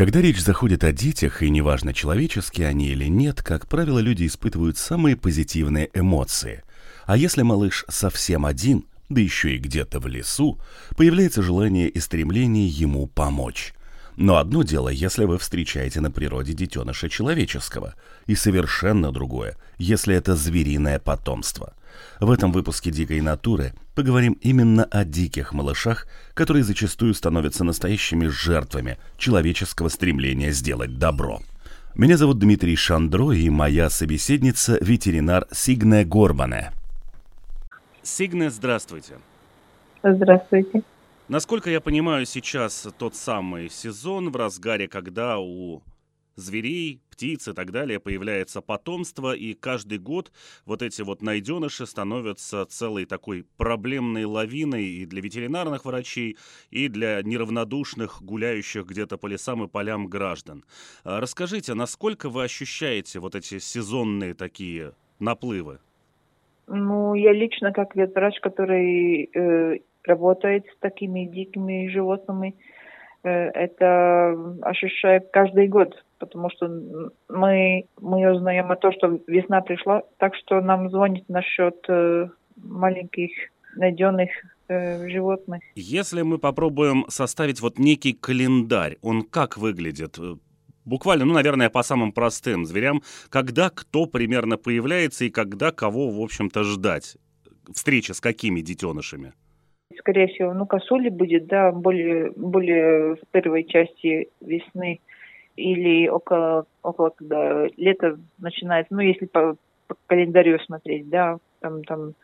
Когда речь заходит о детях, и неважно, человеческие они или нет, как правило, люди испытывают самые позитивные эмоции. А если малыш совсем один, да еще и где-то в лесу, появляется желание и стремление ему помочь. Но одно дело, если вы встречаете на природе детеныша человеческого, и совершенно другое, если это звериное потомство. В этом выпуске «Дикой натуры» поговорим именно о диких малышах, которые зачастую становятся настоящими жертвами человеческого стремления сделать добро. Меня зовут Дмитрий Шандро, и моя собеседница – ветеринар Сигне Горбане. Сигне, здравствуйте. Здравствуйте. Насколько я понимаю, сейчас тот самый сезон в разгаре, когда у зверей, птиц и так далее появляется потомство, и каждый год вот эти вот найденыши становятся целой такой проблемной лавиной и для ветеринарных врачей, и для неравнодушных, гуляющих где-то по лесам и полям граждан. А расскажите, насколько вы ощущаете вот эти сезонные такие наплывы? Ну, я лично, как ветврач, который э, работает с такими дикими животными, э, это ощущаю каждый год, потому что мы, мы узнаем о том, что весна пришла, так что нам звонит насчет э, маленьких найденных э, животных. Если мы попробуем составить вот некий календарь, он как выглядит? Буквально, ну, наверное, по самым простым зверям, когда кто примерно появляется и когда кого, в общем-то, ждать? Встреча с какими детенышами? скорее всего, ну, косули будет, да, более, более в первой части весны или около, около когда лето начинается, ну, если по, по календарю смотреть, да, там, там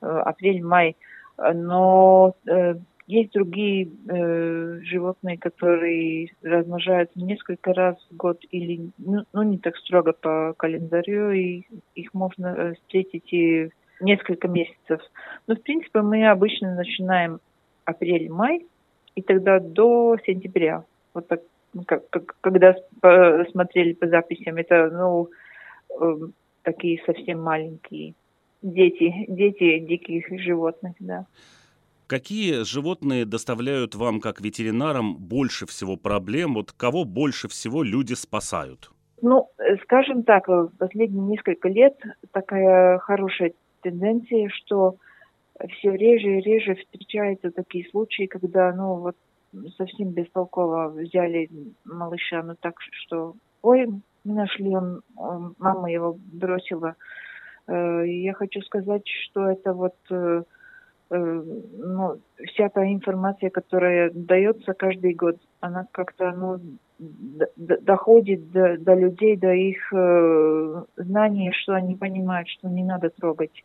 э, апрель, май, но э, есть другие э, животные, которые размножаются несколько раз в год или, ну, ну не так строго по календарю, и их можно э, встретить и несколько месяцев. Но, в принципе, мы обычно начинаем апрель-май, и тогда до сентября. Вот так, ну, как, как, когда смотрели по записям, это, ну, э, такие совсем маленькие дети, дети диких животных, да. Какие животные доставляют вам, как ветеринарам, больше всего проблем? Вот кого больше всего люди спасают? Ну, э, скажем так, в последние несколько лет такая хорошая тенденции, что все реже и реже встречаются такие случаи, когда, ну, вот совсем бестолково взяли малыша, ну так что, ой, мы нашли, он, он мама его бросила. Э, я хочу сказать, что это вот э, э, ну, вся та информация, которая дается каждый год, она как-то ну, доходит до, до людей, до их э, знаний, что они понимают, что не надо трогать.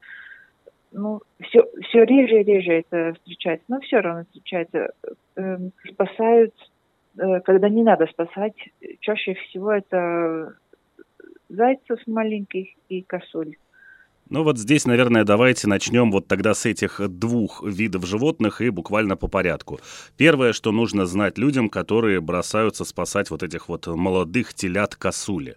Ну, все, все реже и реже это встречается, но все равно встречается. Э, спасают, э, когда не надо спасать, чаще всего это зайцев маленьких и косуль. Ну вот здесь, наверное, давайте начнем вот тогда с этих двух видов животных и буквально по порядку. Первое, что нужно знать людям, которые бросаются спасать вот этих вот молодых телят косули.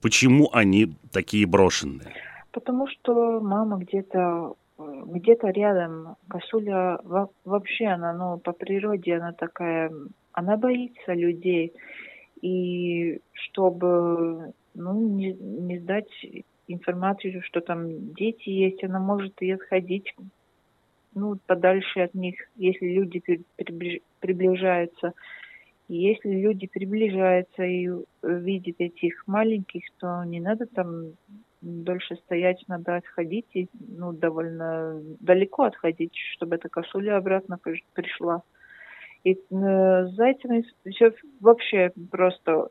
Почему они такие брошенные? Потому что мама где-то где-то рядом. Косуля вообще, она, ну, по природе она такая, она боится людей. И чтобы, ну, не, не сдать информацию, что там дети есть, она может и отходить ну, подальше от них, если люди приближаются. И если люди приближаются и видят этих маленьких, то не надо там дольше стоять, надо отходить, и, ну, довольно далеко отходить, чтобы эта косуля обратно пришла. И э, зайцами все вообще просто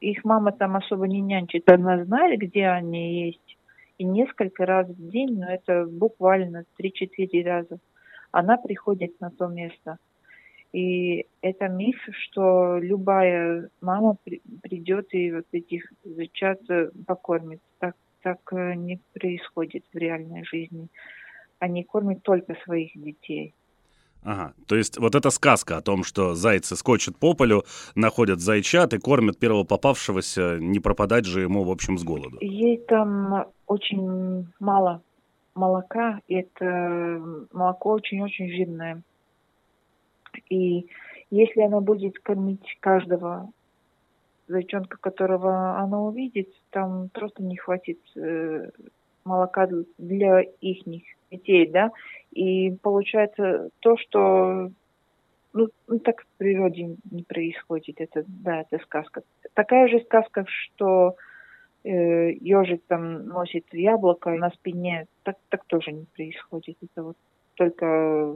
их мама там особо не нянчит. Она знает, где они есть. И несколько раз в день, но это буквально 3-4 раза, она приходит на то место. И это миф, что любая мама при, придет и вот этих зайчат покормит. Так, так э, не происходит в реальной жизни. Они кормят только своих детей. Ага, то есть вот эта сказка о том, что зайцы скочат по полю, находят зайчат и кормят первого попавшегося, не пропадать же ему, в общем, с голоду. Ей там очень мало молока, и это молоко очень-очень жирное. И если она будет кормить каждого зайчонка, которого она увидит, там просто не хватит э, молока для их детей, да, и получается то, что ну, ну, так в природе не происходит. Это, да, это сказка. Такая же сказка, что э, ежик там носит яблоко на спине, так, так тоже не происходит. Это вот только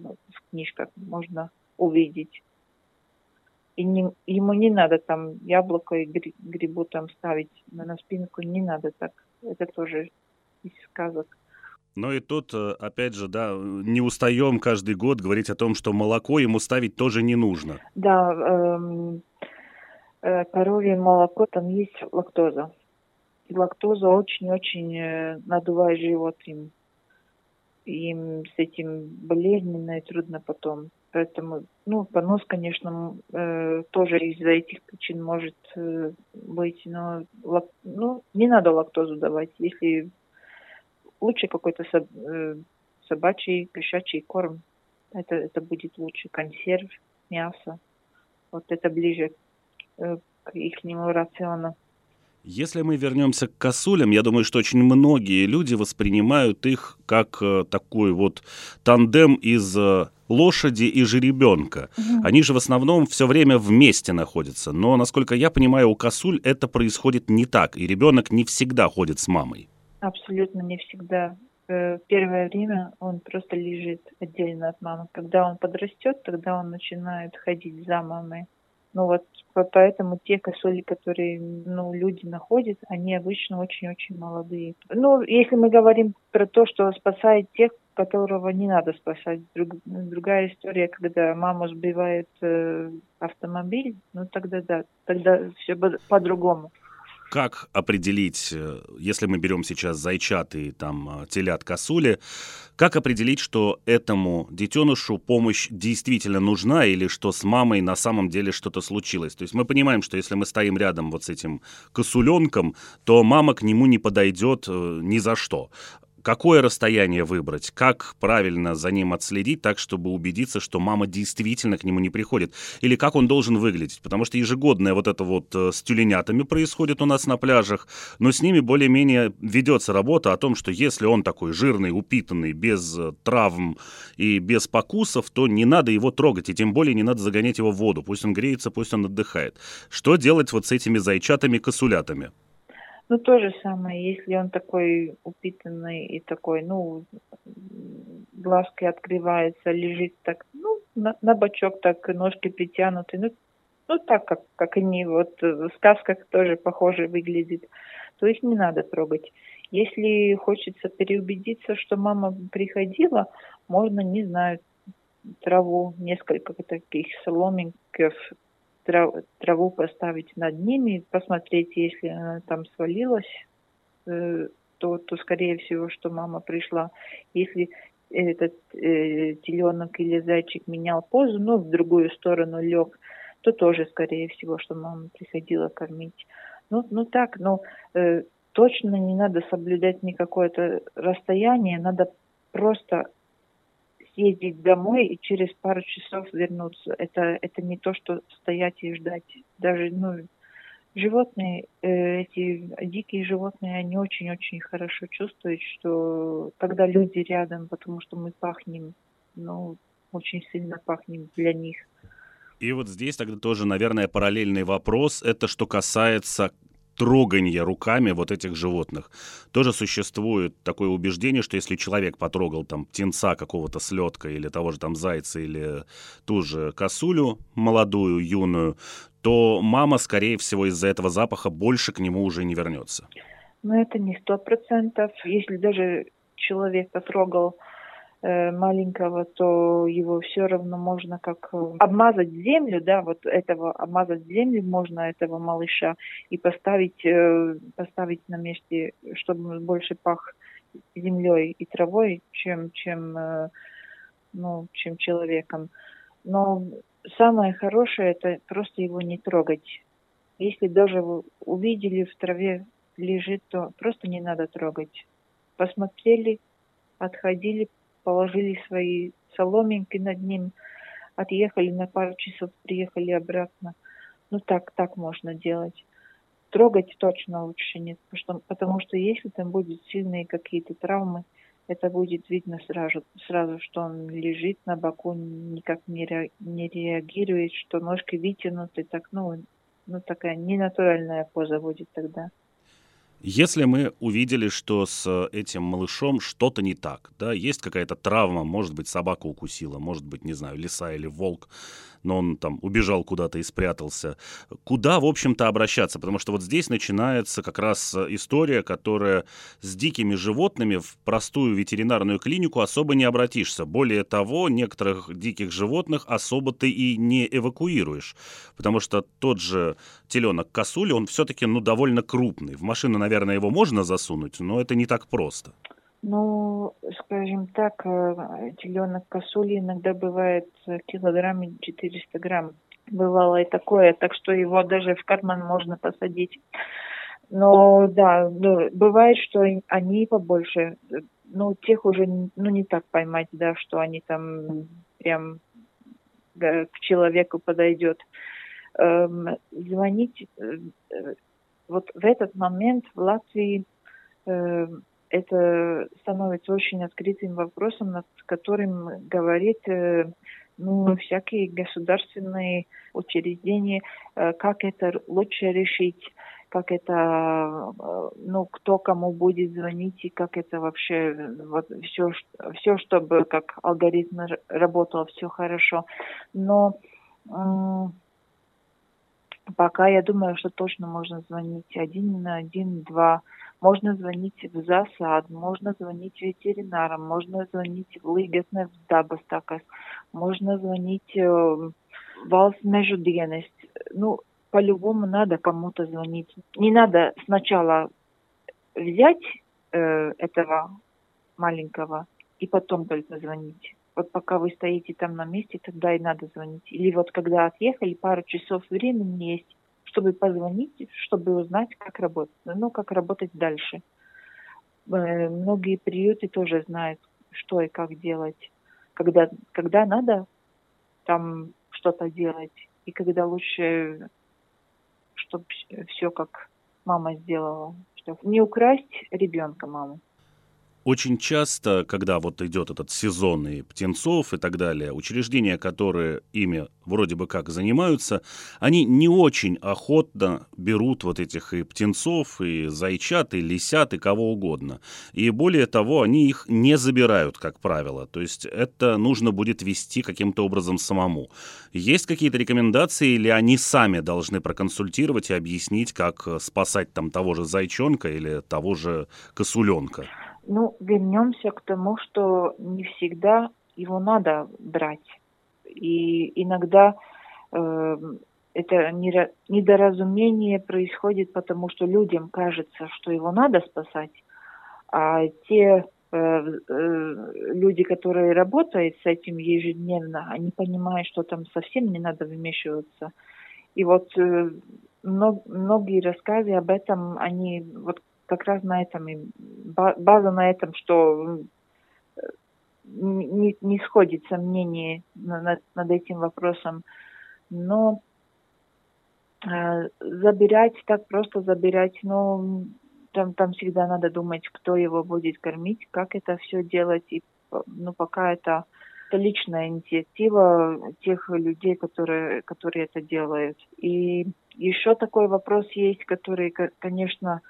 в книжках можно увидеть. И не, ему не надо там яблоко и грибу там ставить на, на спинку, не надо так. Это тоже из сказок. Но и тут, э, опять же, да, не устаем каждый год говорить о том, что молоко ему ставить тоже не нужно. Да, эм, э, коровье молоко, там есть лактоза. И лактоза очень-очень э, надувает живот им. Им с этим болезненно и трудно потом. Поэтому, ну, понос, конечно, э, тоже из-за этих причин может э, быть, но лак, ну, не надо лактозу давать, если лучше какой-то соб, э, собачий, кошачий корм. Это, это будет лучше. Консерв, мясо. Вот это ближе э, к их рациону. Если мы вернемся к косулям, я думаю, что очень многие люди воспринимают их как э, такой вот тандем из э, лошади и жеребенка. Угу. Они же в основном все время вместе находятся. Но, насколько я понимаю, у косуль это происходит не так, и ребенок не всегда ходит с мамой. Абсолютно не всегда. Э, первое время он просто лежит отдельно от мамы. Когда он подрастет, тогда он начинает ходить за мамой. Ну вот поэтому те косули, которые ну, люди находят, они обычно очень-очень молодые. Ну, если мы говорим про то, что спасает тех, которого не надо спасать. Друг, другая история, когда маму сбивает э, автомобиль, ну тогда да, тогда все по-другому как определить, э, если мы берем сейчас зайчат и там э, телят косули, как определить, что этому детенышу помощь действительно нужна или что с мамой на самом деле что-то случилось? То есть мы понимаем, что если мы стоим рядом вот с этим косуленком, то мама к нему не подойдет э, ни за что какое расстояние выбрать, как правильно за ним отследить так, чтобы убедиться, что мама действительно к нему не приходит, или как он должен выглядеть, потому что ежегодное вот это вот э, с тюленятами происходит у нас на пляжах, но с ними более-менее ведется работа о том, что если он такой жирный, упитанный, без э, травм и без покусов, то не надо его трогать, и тем более не надо загонять его в воду, пусть он греется, пусть он отдыхает. Что делать вот с этими зайчатами-косулятами? Ну, то же самое, если он такой упитанный и такой, ну, глазки открываются, лежит так, ну, на, на бочок так, ножки притянуты, ну, ну так, как, как они вот в сказках тоже похоже выглядит, то их не надо трогать. Если хочется переубедиться, что мама приходила, можно, не знаю, траву, несколько таких соломинков траву поставить над ними, посмотреть, если она там свалилась, э, то, то скорее всего, что мама пришла. Если этот э, теленок или зайчик менял позу, но в другую сторону лег, то тоже, скорее всего, что мама приходила кормить. Ну, ну так, но э, точно не надо соблюдать никакое-то расстояние, надо просто съездить домой и через пару часов вернуться. Это, это не то, что стоять и ждать. Даже, ну, животные, э, эти дикие животные, они очень-очень хорошо чувствуют, что когда люди рядом, потому что мы пахнем, ну, очень сильно пахнем для них. И вот здесь тогда тоже, наверное, параллельный вопрос. Это что касается трогания руками вот этих животных. Тоже существует такое убеждение, что если человек потрогал там птенца какого-то слетка или того же там зайца или ту же косулю молодую, юную, то мама, скорее всего, из-за этого запаха больше к нему уже не вернется. Но это не сто процентов. Если даже человек потрогал маленького, то его все равно можно как э, обмазать землю, да, вот этого обмазать землю можно этого малыша и поставить э, поставить на месте, чтобы он больше пах землей и травой, чем чем ну чем человеком. Но самое хорошее это просто его не трогать. Если даже вы увидели в траве лежит, то просто не надо трогать. Посмотрели, отходили, положили свои соломинки над ним, отъехали на пару часов, приехали обратно. Ну так, так можно делать. Трогать точно лучше нет, потому что, потому что если там будут сильные какие-то травмы, это будет видно сразу, сразу, что он лежит на боку, никак не, не реагирует, что ножки вытянуты, так, ну, ну, такая ненатуральная поза будет тогда. Если мы увидели, что с этим малышом что-то не так, да, есть какая-то травма, может быть, собака укусила, может быть, не знаю, лиса или волк, но он там убежал куда-то и спрятался. Куда, в общем-то, обращаться? Потому что вот здесь начинается как раз история, которая с дикими животными в простую ветеринарную клинику особо не обратишься. Более того, некоторых диких животных особо ты и не эвакуируешь, потому что тот же теленок косули, он все-таки, ну, довольно крупный. В машину, наверное, его можно засунуть, но это не так просто. Ну, скажем так, э, теленок косули иногда бывает килограмме 400 грамм. Бывало и такое, так что его даже в карман можно посадить. Но да, ну, бывает, что они побольше. Ну, тех уже ну, не так поймать, да, что они там прям да, к человеку подойдет. Эм, звонить э, э вот в этот момент в Латвии э, это становится очень открытым вопросом, над которым говорит э, ну, всякие государственные учреждения, э, как это лучше решить, как это, э, ну, кто кому будет звонить и как это вообще, вот все, все чтобы как алгоритм работал, все хорошо. Но пока я думаю, что точно можно звонить один на один, два можно звонить в засад, можно звонить ветеринарам, можно звонить в Лигасне, в Дабастакас, можно звонить э, в Valsts Ну, по-любому надо кому-то звонить. Не надо сначала взять э, этого маленького и потом только звонить. Вот пока вы стоите там на месте, тогда и надо звонить. Или вот когда отъехали, пару часов времени есть, чтобы позвонить, чтобы узнать, как работать, ну, как работать дальше. Э, многие приюты тоже знают, что и как делать, когда, когда надо там что-то делать, и когда лучше, чтобы все как мама сделала, чтобы не украсть ребенка маму очень часто, когда вот идет этот сезон и птенцов и так далее, учреждения, которые ими вроде бы как занимаются, они не очень охотно берут вот этих и птенцов, и зайчат, и лисят, и кого угодно. И более того, они их не забирают, как правило. То есть это нужно будет вести каким-то образом самому. Есть какие-то рекомендации, или они сами должны проконсультировать и объяснить, как спасать там того же зайчонка или того же косуленка? Ну, вернемся к тому, что не всегда его надо брать. И иногда э, это недоразумение происходит, потому что людям кажется, что его надо спасать, а те э, э, люди, которые работают с этим ежедневно, они понимают, что там совсем не надо вмешиваться. И вот э, многие рассказы об этом, они вот как раз на этом, и база на этом, что не, не сходится мнение над, над этим вопросом. Но э, забирать, так просто забирать, ну, там, там всегда надо думать, кто его будет кормить, как это все делать. И, ну, пока это, это личная инициатива тех людей, которые, которые это делают. И еще такой вопрос есть, который, конечно,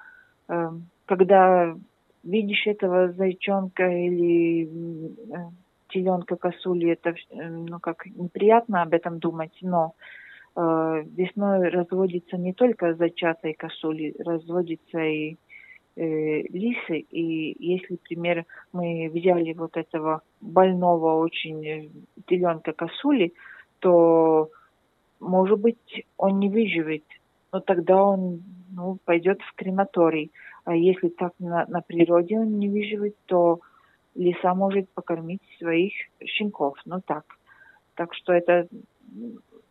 когда видишь этого зайчонка или э, теленка косули, это э, ну как неприятно об этом думать, но э, весной разводится не только зайчата косули, разводится и э, лисы. И если, например, мы взяли вот этого больного очень теленка косули, то, может быть, он не выживет. Но тогда он ну, пойдет в крематорий. А если так на, на природе он не выживет, то лиса может покормить своих щенков. Ну так. Так что это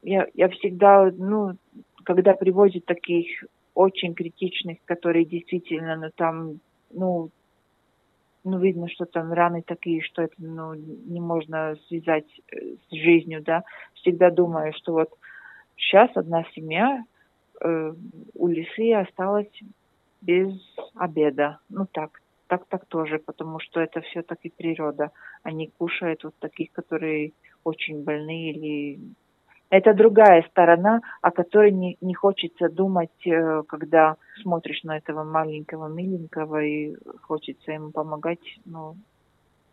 я, я всегда, ну, когда привозят таких очень критичных, которые действительно, ну, там, ну, ну, видно, что там раны такие, что это, ну, не можно связать э, с жизнью, да. Всегда думаю, что вот сейчас одна семья э, у лисы осталась без обеда. Ну, так, так, так тоже, потому что это все-таки природа. Они кушают вот таких, которые очень больные или это другая сторона, о которой не, не хочется думать, э, когда смотришь на этого маленького, миленького, и хочется ему помогать, ну,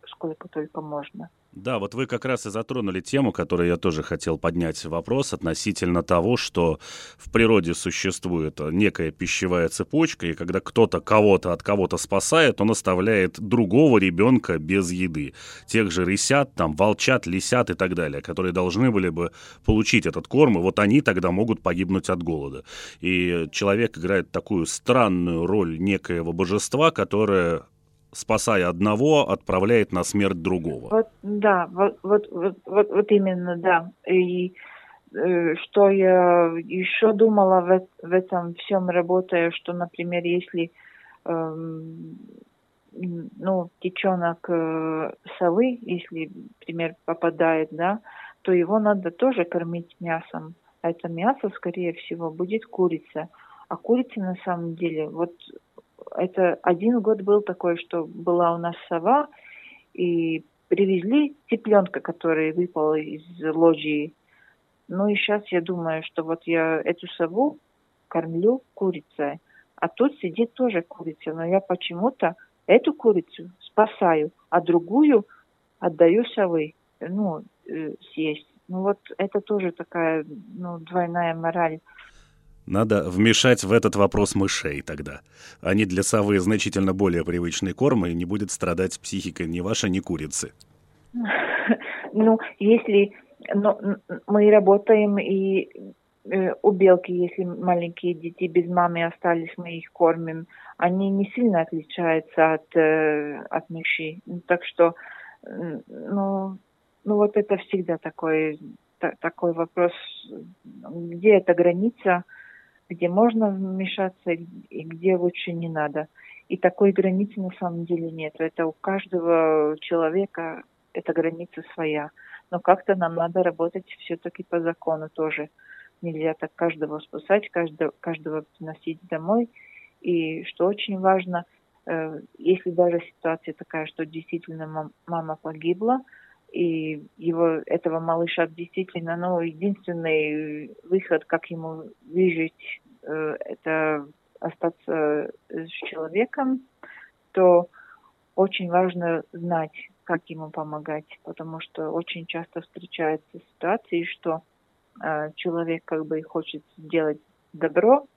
сколько только можно. Да, вот вы как раз и затронули тему, которую я тоже хотел поднять вопрос относительно того, что в природе существует некая пищевая цепочка, и когда кто-то кого-то от кого-то спасает, он оставляет другого ребенка без еды. Тех же рысят, там, волчат, лисят и так далее, которые должны были бы получить этот корм, и вот они тогда могут погибнуть от голода. И человек играет такую странную роль некоего божества, которое спасая одного, отправляет на смерть другого. Вот, да, вот, вот, вот, вот, именно, да. И э, что я еще думала в, в этом всем работая, что, например, если э, ну, теченок э, совы, если, например, попадает, да, то его надо тоже кормить мясом. А это мясо, скорее всего, будет курица. А курица на самом деле, вот это один год был такой, что была у нас сова, и привезли цыпленка, который выпал из лоджии. Ну и сейчас я думаю, что вот я эту сову кормлю курицей, а тут сидит тоже курица, но я почему-то эту курицу спасаю, а другую отдаю совы, ну, э, съесть. Ну вот это тоже такая, ну, двойная мораль. Надо вмешать в этот вопрос мышей тогда. Они для совы значительно более привычный корм, и не будет страдать психика ни ваша, ни курицы. Ну, если но мы работаем и э, у белки, если маленькие дети без мамы остались, мы их кормим, они не сильно отличаются от, э, от мышей. Так что, ну, ну вот это всегда такой, та, такой вопрос, где эта граница, где можно вмешаться и где лучше не надо. И такой границы на самом деле нет. Это у каждого человека эта граница своя. Но как-то нам надо работать все-таки по закону тоже. Нельзя так каждого спасать, каждого, каждого приносить домой. И что очень важно, э, если даже ситуация такая, что действительно мама погибла, и его, этого малыша действительно, ну, единственный выход, как ему выжить, э, это остаться с человеком, то очень важно знать, как ему помогать, потому что очень часто встречаются ситуации, что э, человек как бы хочет сделать добро,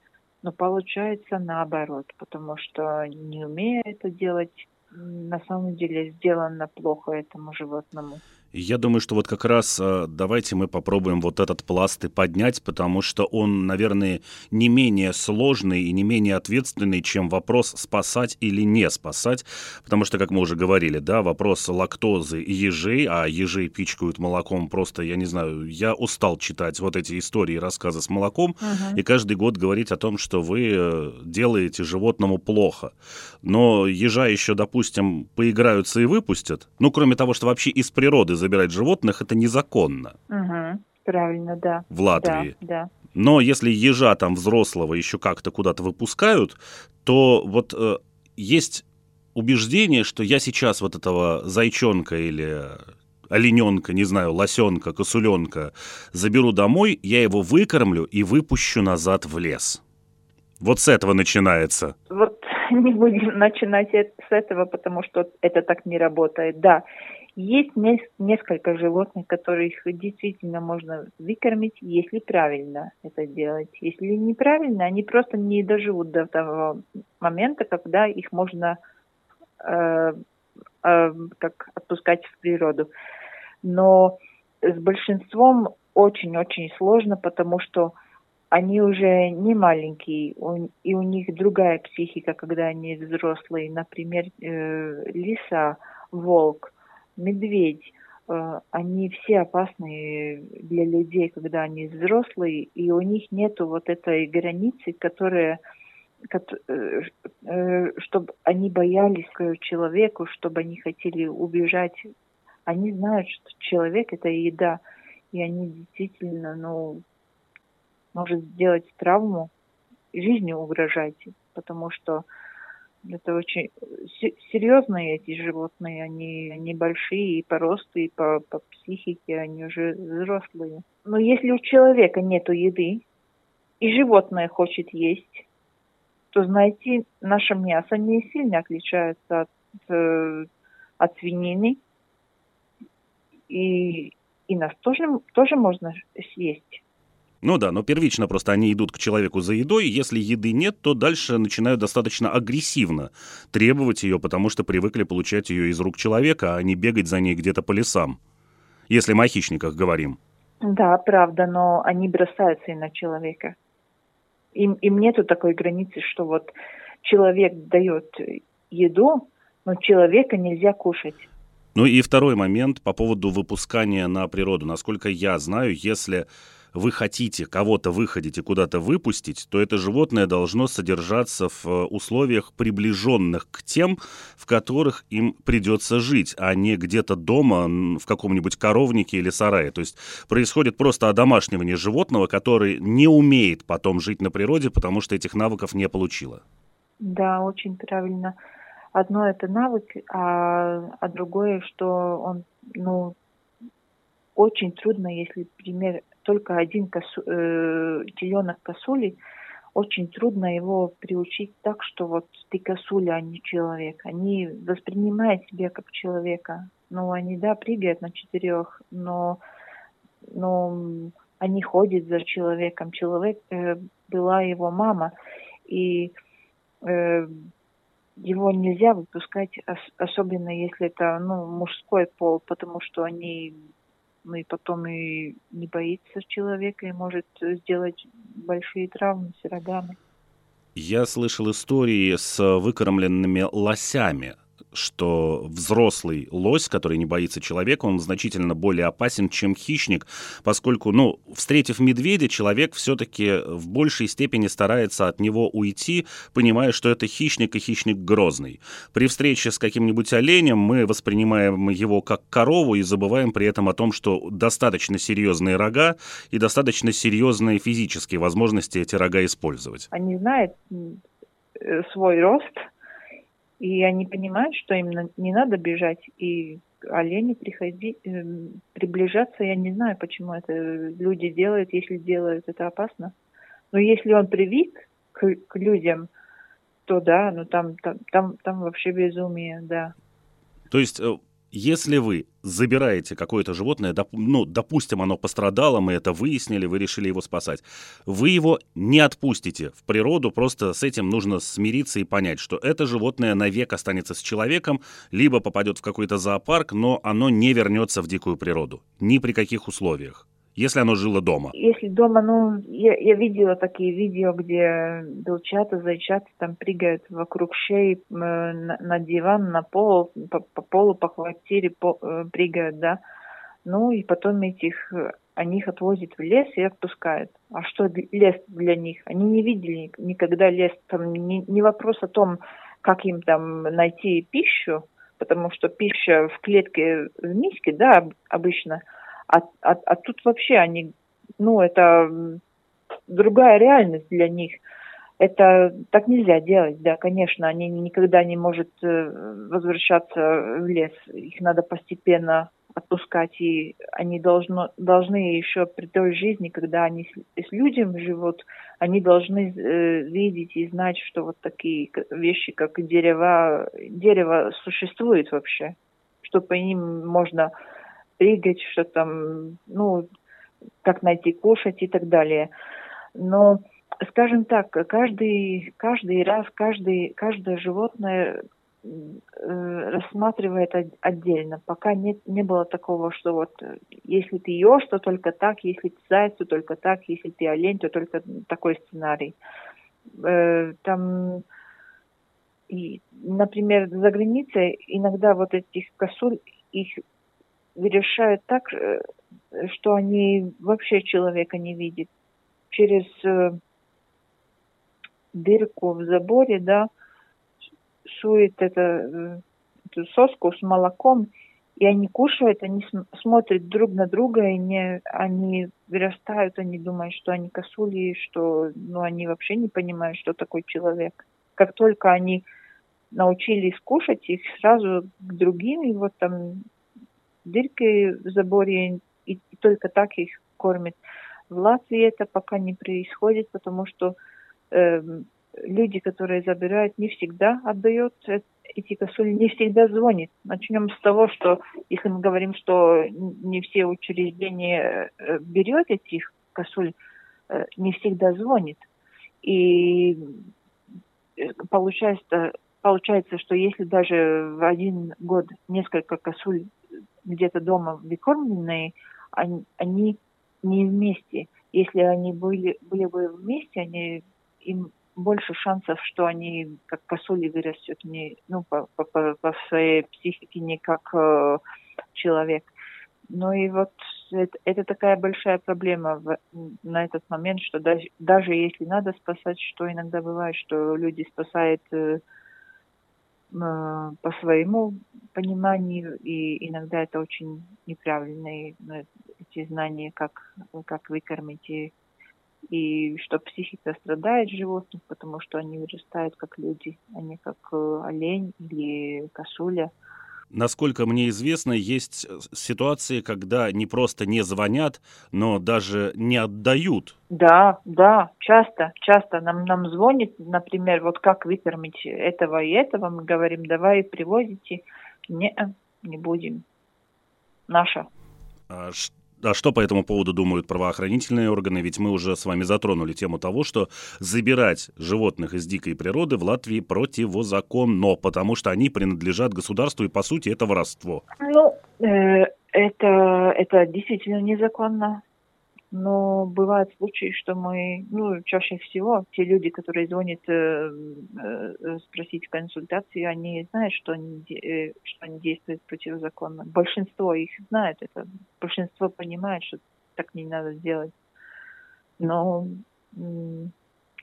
но получается наоборот, потому что не умея это делать, на самом деле сделано плохо этому животному. Я думаю, что вот как раз а, давайте мы попробуем вот этот пласт и поднять, потому что он, наверное, не менее сложный и не менее ответственный, чем вопрос спасать или не спасать. Потому что, как мы уже говорили, да, вопрос лактозы и ежей, а ежей пичкают молоком просто, я не знаю, я устал читать вот эти истории и рассказы с молоком, uh-huh. и каждый год говорить о том, что вы э, делаете животному плохо. Но ежа еще, допустим, поиграются и выпустят. Ну, кроме того, что вообще из природы забирать животных, это незаконно. Угу, правильно, да. В Латвии. Да, да. Но если ежа там взрослого еще как-то куда-то выпускают, то вот э, есть убеждение, что я сейчас вот этого зайчонка или олененка, не знаю, лосенка, косуленка заберу домой, я его выкормлю и выпущу назад в лес. Вот с этого начинается. Вот не будем начинать с этого, потому что это так не работает. Да, есть несколько животных, которых действительно можно выкормить, если правильно это делать. Если неправильно, они просто не доживут до того момента, когда их можно э, э, как отпускать в природу. Но с большинством очень-очень сложно, потому что они уже не маленькие, и у них другая психика, когда они взрослые. Например, э, лиса, волк, медведь. Э, они все опасны для людей, когда они взрослые, и у них нету вот этой границы, которая э, чтобы они боялись человеку, чтобы они хотели убежать. Они знают, что человек это еда, и они действительно, ну, может сделать травму, жизнью угрожать, потому что это очень серьезные эти животные, они, они большие и по росту, и по, по психике, они уже взрослые. Но если у человека нет еды, и животное хочет есть, то, знаете, наше мясо не сильно отличается от, э, от свинины, и, и нас тоже, тоже можно съесть. Ну да, но первично просто они идут к человеку за едой, если еды нет, то дальше начинают достаточно агрессивно требовать ее, потому что привыкли получать ее из рук человека, а не бегать за ней где-то по лесам. Если мы о хищниках говорим. Да, правда, но они бросаются и на человека. Им, им нету такой границы, что вот человек дает еду, но человека нельзя кушать. Ну и второй момент по поводу выпускания на природу. Насколько я знаю, если вы хотите кого-то выходить и куда-то выпустить, то это животное должно содержаться в э, условиях, приближенных к тем, в которых им придется жить, а не где-то дома в каком-нибудь коровнике или сарае. То есть происходит просто одомашнивание животного, который не умеет потом жить на природе, потому что этих навыков не получило. Да, очень правильно. Одно это навык, а, а другое, что он, ну, очень трудно, если, например, только один косу, э, теленок косули, очень трудно его приучить так, что вот ты косуля, а не человек. Они воспринимают себя как человека. Ну, они, да, прыгают на четырех, но, но они ходят за человеком. Человек э, была его мама, и э, его нельзя выпускать, ос- особенно если это ну, мужской пол, потому что они ну и потом и не боится человека и может сделать большие травмы с рогами. Я слышал истории с выкормленными лосями что взрослый лось, который не боится человека, он значительно более опасен, чем хищник, поскольку, ну, встретив медведя, человек все-таки в большей степени старается от него уйти, понимая, что это хищник и хищник грозный. При встрече с каким-нибудь оленем мы воспринимаем его как корову и забываем при этом о том, что достаточно серьезные рога и достаточно серьезные физические возможности эти рога использовать. Они знают э, свой рост, и они понимают, что им не надо бежать, и олени приходи, э, приближаться, я не знаю, почему это люди делают, если делают, это опасно. Но если он привык к, к людям, то да, ну там, там, там, там вообще безумие, да. То есть э, если вы забираете какое-то животное, доп, ну, допустим, оно пострадало, мы это выяснили, вы решили его спасать, вы его не отпустите в природу, просто с этим нужно смириться и понять, что это животное навек останется с человеком, либо попадет в какой-то зоопарк, но оно не вернется в дикую природу, ни при каких условиях если оно жило дома? Если дома, ну, я, я видела такие видео, где белчата, зайчата там прыгают вокруг шеи э, на, на диван, на пол, по, по полу, по квартире по, э, прыгают, да. Ну, и потом этих, они их отвозят в лес и отпускают. А что лес для них? Они не видели никогда лес. Там не, не вопрос о том, как им там найти пищу, потому что пища в клетке в миске, да, обычно – а, а, а тут вообще они, ну, это другая реальность для них. Это так нельзя делать, да, конечно, они никогда не могут э, возвращаться в лес. Их надо постепенно отпускать, и они должно, должны еще при той жизни, когда они с, с людям живут, они должны э, видеть и знать, что вот такие вещи, как дерево, дерево существует вообще, что по ним можно прыгать, что там, ну, как найти кушать и так далее. Но скажем так, каждый, каждый раз, каждый, каждое животное Э, рассматривает отдельно. Пока нет, не было такого, что вот если ты ешь, то только так, если ты заяц, то только так, если ты олень, то только такой сценарий. Э, там, и, например, за границей иногда вот этих косуль их решают так, что они вообще человека не видят. Через дырку в заборе, да, сует это, э, эту соску с молоком, и они кушают, они смотрят друг на друга, и не, они вырастают, они думают, что они косули, что ну, они вообще не понимают, что такой человек. Как только они научились кушать, их сразу к другим, и вот там дырки в заборе, и, и только так их кормят. В Латвии это пока не происходит, потому что э, люди, которые забирают, не всегда отдают эти косули, не всегда звонит. Начнем с того, что если мы говорим, что не все учреждения э, берет этих косуль, э, не всегда звонит. И э, получается, получается, что если даже в один год несколько косуль где-то дома выкормленные, они, они не вместе. Если они были, были бы вместе, они им больше шансов, что они как косули вырастут не, ну, по, по, по своей психике не как э, человек. Ну и вот это, это такая большая проблема в, на этот момент, что даже, даже если надо спасать, что иногда бывает, что люди спасают э, по своему пониманию, и иногда это очень неправильные ну, эти знания, как, как выкормить и и что психика страдает животных, потому что они вырастают как люди, а не как э, олень или косуля. Насколько мне известно, есть ситуации, когда не просто не звонят, но даже не отдают. Да, да, часто, часто нам, нам звонит, например, вот как выкормить этого и этого, мы говорим, давай привозите. Не, не будем. Наша. А а что по этому поводу думают правоохранительные органы? Ведь мы уже с вами затронули тему того, что забирать животных из дикой природы в Латвии противозаконно, потому что они принадлежат государству, и по сути это воровство. Ну, э, это, это действительно незаконно. Но бывают случаи, что мы, ну, чаще всего те люди, которые звонят э, э, спросить консультации, они знают, что они, э, что они действуют противозаконно. Большинство их знает это. Большинство понимает, что так не надо делать. Но э,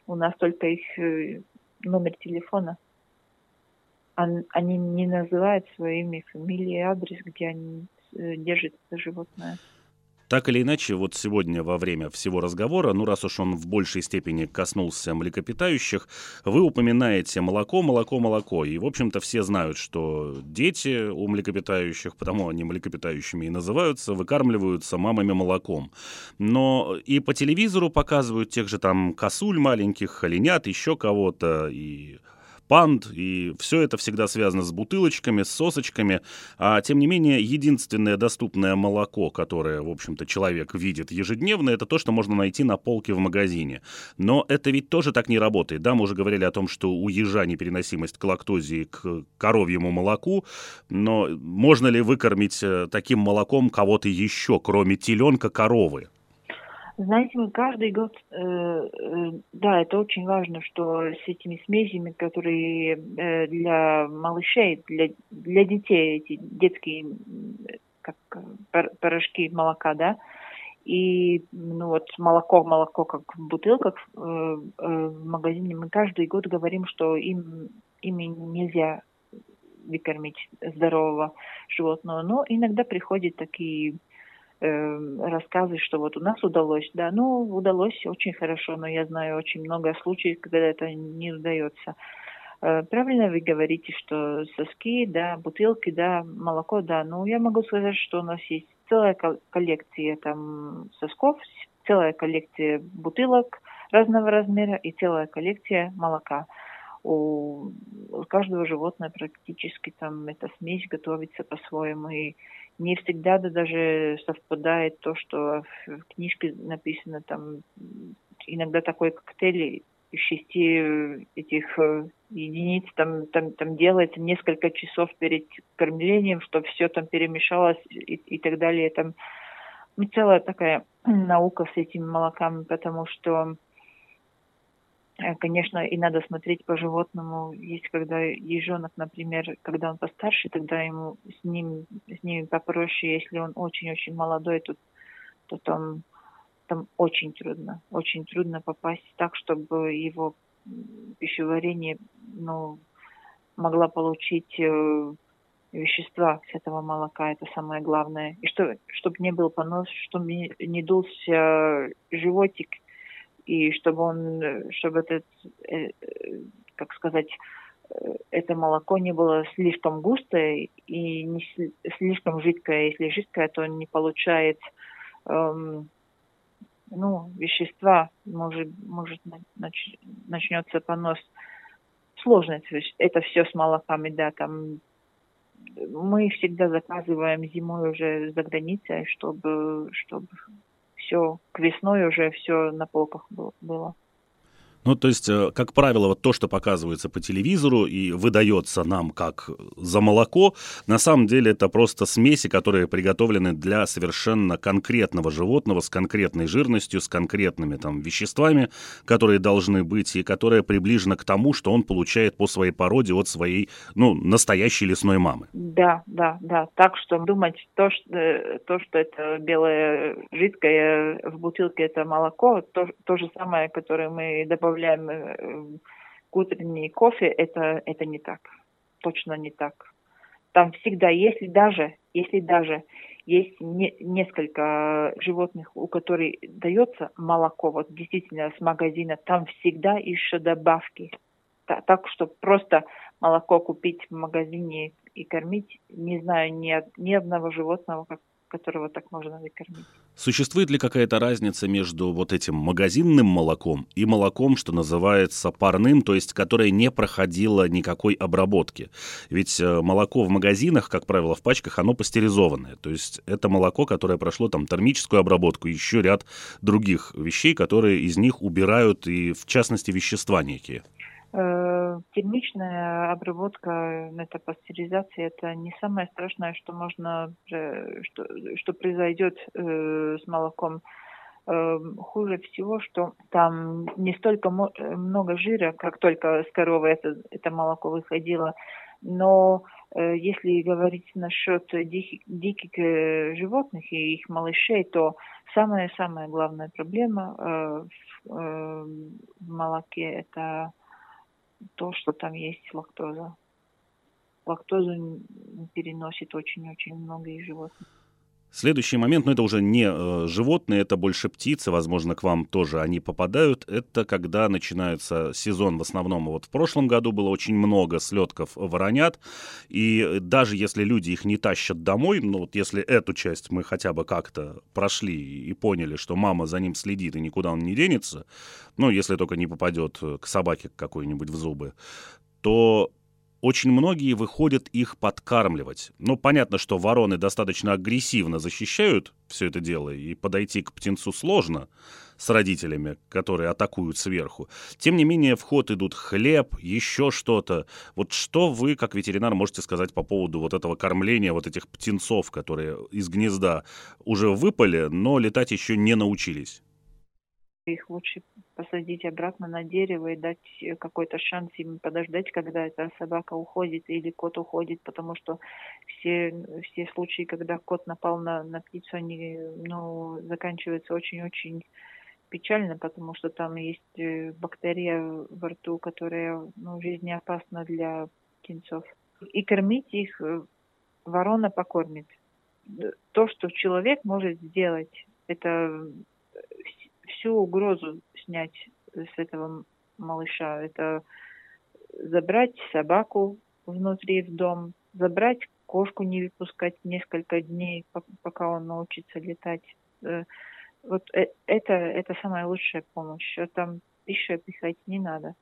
у нас только их э, номер телефона. Они не называют своими фамилии и адрес, где они э, держат это животное. Так или иначе, вот сегодня во время всего разговора, ну раз уж он в большей степени коснулся млекопитающих, вы упоминаете молоко, молоко, молоко. И, в общем-то, все знают, что дети у млекопитающих, потому они млекопитающими и называются, выкармливаются мамами молоком. Но и по телевизору показывают тех же там косуль маленьких, оленят, еще кого-то, и панд, и все это всегда связано с бутылочками, с сосочками, а тем не менее единственное доступное молоко, которое, в общем-то, человек видит ежедневно, это то, что можно найти на полке в магазине. Но это ведь тоже так не работает, да, мы уже говорили о том, что у ежа непереносимость к лактозе к коровьему молоку, но можно ли выкормить э, таким молоком кого-то еще, кроме теленка коровы? Знаете, мы каждый год, э, э, да, это очень важно, что с этими смесями, которые э, для малышей, для, для детей, эти детские как порошки молока, да, и ну вот молоко, молоко как в бутылках э, э, в магазине, мы каждый год говорим, что им, ими нельзя выкормить здорового животного, но иногда приходят такие э, рассказы, что вот у нас удалось, да, ну, удалось очень хорошо, но я знаю очень много случаев, когда это не удается. Э, правильно вы говорите, что соски, да, бутылки, да, молоко, да, ну, я могу сказать, что у нас есть целая коллекция там сосков, целая коллекция бутылок разного размера и целая коллекция молока у каждого животного практически там эта смесь готовится по-своему. И не всегда да, даже совпадает то, что в книжке написано там иногда такой коктейль из шести этих единиц там, там, там делается несколько часов перед кормлением, чтобы все там перемешалось и, и так далее. Там ну, целая такая наука с этими молоками, потому что Э, конечно, и надо смотреть по животному. Есть когда ежонок, например, когда он постарше, тогда ему с ним, с ними попроще. Если он очень-очень молодой, то, то там, там очень трудно. Очень трудно попасть так, чтобы его пищеварение ну, могла получить э, вещества с этого молока. Это самое главное. И что, чтобы не был понос, чтобы не, не дулся животик – и чтобы он, чтобы этот, э, как сказать, э, это молоко не было слишком густое и не слишком жидкое. Если жидкое, то он не получает эм, ну, вещества, может, может нач, начнется понос. Сложно это все с молоками, да, там мы всегда заказываем зимой уже за границей, чтобы, чтобы все к весной уже все на полках было. Ну, то есть, э, как правило, вот то, что показывается по телевизору и выдается нам как за молоко, на самом деле это просто смеси, которые приготовлены для совершенно конкретного животного с конкретной жирностью, с конкретными там веществами, которые должны быть и которые приближены к тому, что он получает по своей породе от своей, ну, настоящей лесной мамы. Да, да, да. Так что думать то, что, э, то, что это белое жидкое в бутылке, это молоко, то, то же самое, которое мы добавляем добавляем э, к утренний кофе, это, это не так. Точно не так. Там всегда, если даже, если даже есть не, несколько животных, у которых дается молоко, вот действительно с магазина, там всегда еще добавки. Так, так что просто молоко купить в магазине и кормить, не знаю ни, ни одного животного, как, которого так можно накормить. Существует ли какая-то разница между вот этим магазинным молоком и молоком, что называется парным, то есть которое не проходило никакой обработки? Ведь э, молоко в магазинах, как правило, в пачках, оно пастеризованное. То есть это молоко, которое прошло там термическую обработку, еще ряд других вещей, которые из них убирают и, в частности, вещества некие. Э, термичная обработка, это пастеризация, это не самое страшное, что можно, что, что произойдет э, с молоком. Э, хуже всего, что там не столько много жира, как только с коровы это, это молоко выходило, но если говорить насчет диких, диких животных и их малышей, то самая-самая главная проблема в молоке это то, что там есть лактоза. Лактозу переносит очень-очень многие животные. Следующий момент, но ну, это уже не э, животные, это больше птицы, возможно, к вам тоже они попадают. Это когда начинается сезон в основном. Вот в прошлом году было очень много слетков воронят, и даже если люди их не тащат домой, ну вот если эту часть мы хотя бы как-то прошли и поняли, что мама за ним следит и никуда он не денется, ну если только не попадет к собаке какой-нибудь в зубы, то очень многие выходят их подкармливать. Ну, понятно, что вороны достаточно агрессивно защищают все это дело, и подойти к птенцу сложно с родителями, которые атакуют сверху. Тем не менее, в ход идут хлеб, еще что-то. Вот что вы, как ветеринар, можете сказать по поводу вот этого кормления вот этих птенцов, которые из гнезда уже выпали, но летать еще не научились? Их лучше посадить обратно на дерево и дать э, какой-то шанс им подождать, когда эта собака уходит или кот уходит, потому что все, все случаи, когда кот напал на, на птицу, они ну, заканчиваются очень-очень печально, потому что там есть э, бактерия во рту, которая ну, жизнеопасна для птенцов. И кормить их э, ворона покормит. То, что человек может сделать, это всю угрозу снять с этого малыша. Это забрать собаку внутри в дом, забрать кошку, не выпускать несколько дней, пока он научится летать. Э, вот э, это, это самая лучшая помощь. Там пищу пихать не надо.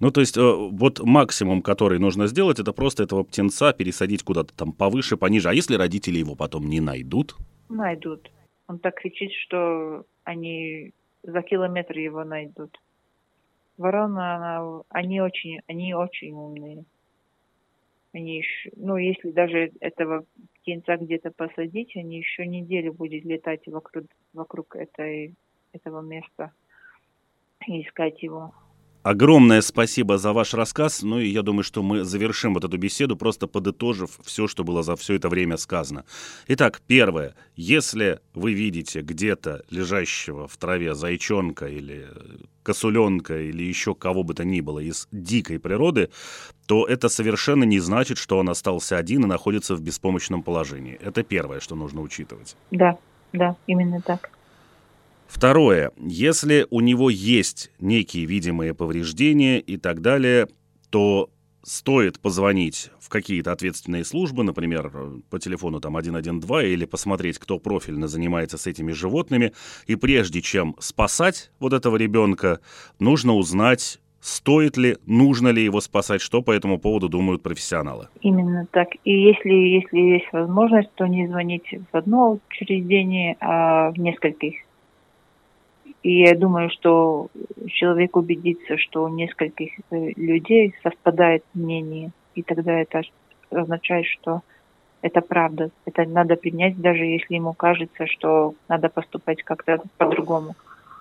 Ну, то есть, э, вот максимум, который нужно сделать, это просто этого птенца пересадить куда-то там повыше, пониже. А если родители его потом не найдут? Найдут. Он так кричит, что они за километр его найдут. Ворона, она, они очень, они очень умные. Они еще, ну, если даже этого птенца где-то посадить, они еще неделю будет летать вокруг, вокруг этой, этого места и искать его. Огромное спасибо за ваш рассказ. Ну и я думаю, что мы завершим вот эту беседу, просто подытожив все, что было за все это время сказано. Итак, первое. Если вы видите где-то лежащего в траве зайчонка или косуленка или еще кого бы то ни было из дикой природы, то это совершенно не значит, что он остался один и находится в беспомощном положении. Это первое, что нужно учитывать. Да, да, именно так. Второе. Если у него есть некие видимые повреждения и так далее, то стоит позвонить в какие-то ответственные службы, например, по телефону там 112 или посмотреть, кто профильно занимается с этими животными. И прежде чем спасать вот этого ребенка, нужно узнать, стоит ли, нужно ли его спасать, что по этому поводу думают профессионалы. Именно так. И если, если есть возможность, то не звонить в одно учреждение, а в нескольких и я думаю, что человек убедится, что у нескольких э, людей совпадает мнение, и тогда это означает, что это правда. Это надо принять, даже если ему кажется, что надо поступать как-то по-другому.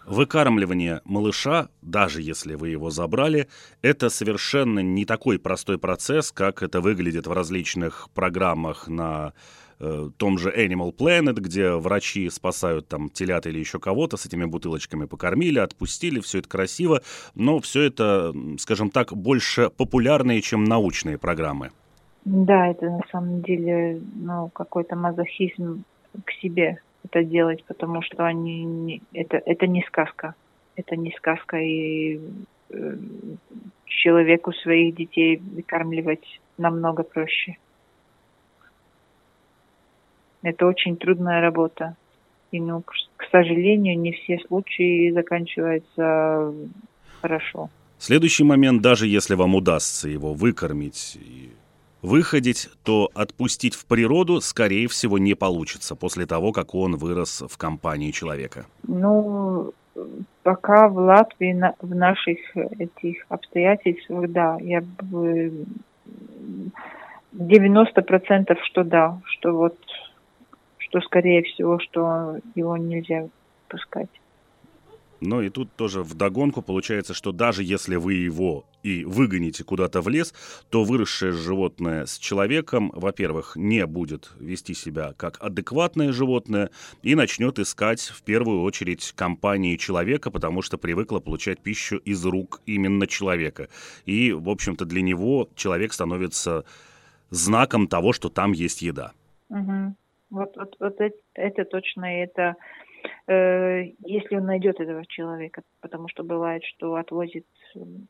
Выкармливание малыша, даже если вы его забрали, это совершенно не такой простой процесс, как это выглядит в различных программах на э, том же Animal Planet, где врачи спасают там телят или еще кого-то, с этими бутылочками покормили, отпустили, все это красиво, но все это, скажем так, больше популярные, чем научные программы. Да, это на самом деле ну, какой-то мазохизм к себе это делать, потому что они не, это, это не сказка. Это не сказка, и э, человеку своих детей выкармливать намного проще. Это очень трудная работа. И, ну, к сожалению, не все случаи заканчиваются хорошо. Следующий момент, даже если вам удастся его выкормить и выходить, то отпустить в природу, скорее всего, не получится после того, как он вырос в компании человека. Ну, пока в Латвии в наших этих обстоятельствах, да, я бы 90% что да, что вот что, скорее всего, что его нельзя пускать. Но и тут тоже в догонку получается, что даже если вы его и выгоните куда-то в лес, то выросшее животное с человеком, во-первых, не будет вести себя как адекватное животное и начнет искать в первую очередь компании человека, потому что привыкло получать пищу из рук именно человека. И, в общем-то, для него человек становится знаком того, что там есть еда. Угу. Вот, вот, вот это, это точно, это э, если он найдет этого человека, потому что бывает, что отвозит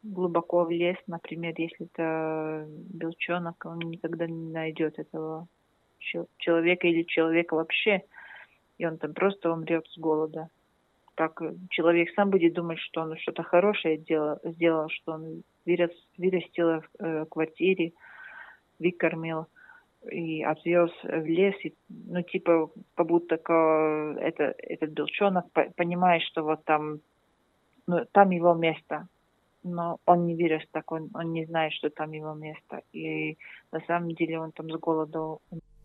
глубоко в лес, например, если это белчонок, он никогда не найдет этого человека или человека вообще, и он там просто умрет с голода. Так человек сам будет думать, что он что-то хорошее делал, сделал, что он вырос, вырастил в э, квартире, выкормил, и отвез в лес, и, ну, типа, как будто это, этот белчонок понимает, что вот там, ну, там его место, но он не вырос так, он, он не знает, что там его место, и на самом деле он там с голоду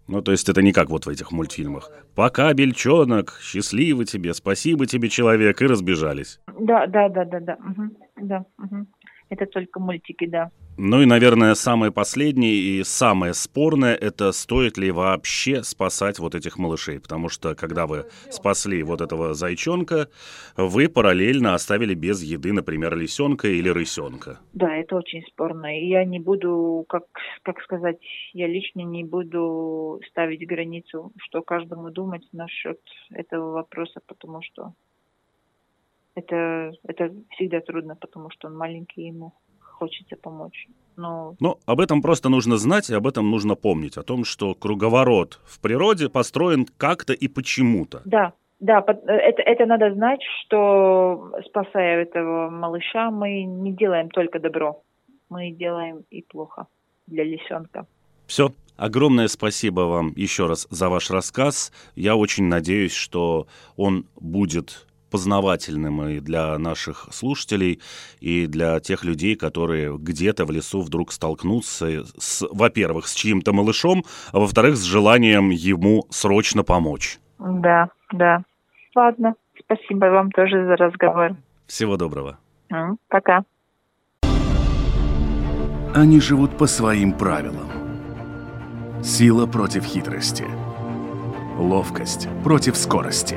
ну, то есть это не как вот в этих мультфильмах. Пока, бельчонок, счастливо тебе, спасибо тебе, человек, и разбежались. Да, да, да, да, да. Угу, да угу. Это только мультики, да. Ну и, наверное, самое последнее и самое спорное – это стоит ли вообще спасать вот этих малышей. Потому что, когда вы спасли вот этого зайчонка, вы параллельно оставили без еды, например, лисенка или рысенка. Да, это очень спорно. И я не буду, как, как сказать, я лично не буду ставить границу, что каждому думать насчет этого вопроса, потому что это, это всегда трудно, потому что он маленький ему хочется помочь. Но... Но об этом просто нужно знать, и об этом нужно помнить, о том, что круговорот в природе построен как-то и почему-то. Да, да, это, это надо знать, что спасая этого малыша, мы не делаем только добро, мы делаем и плохо для лисенка. Все, Огромное спасибо вам еще раз за ваш рассказ. Я очень надеюсь, что он будет познавательным и для наших слушателей, и для тех людей, которые где-то в лесу вдруг столкнутся, с, во-первых, с чьим-то малышом, а во-вторых, с желанием ему срочно помочь. Да, да. Ладно, спасибо вам тоже за разговор. Всего доброго. Пока. Они живут по своим правилам. Сила против хитрости. Ловкость против скорости.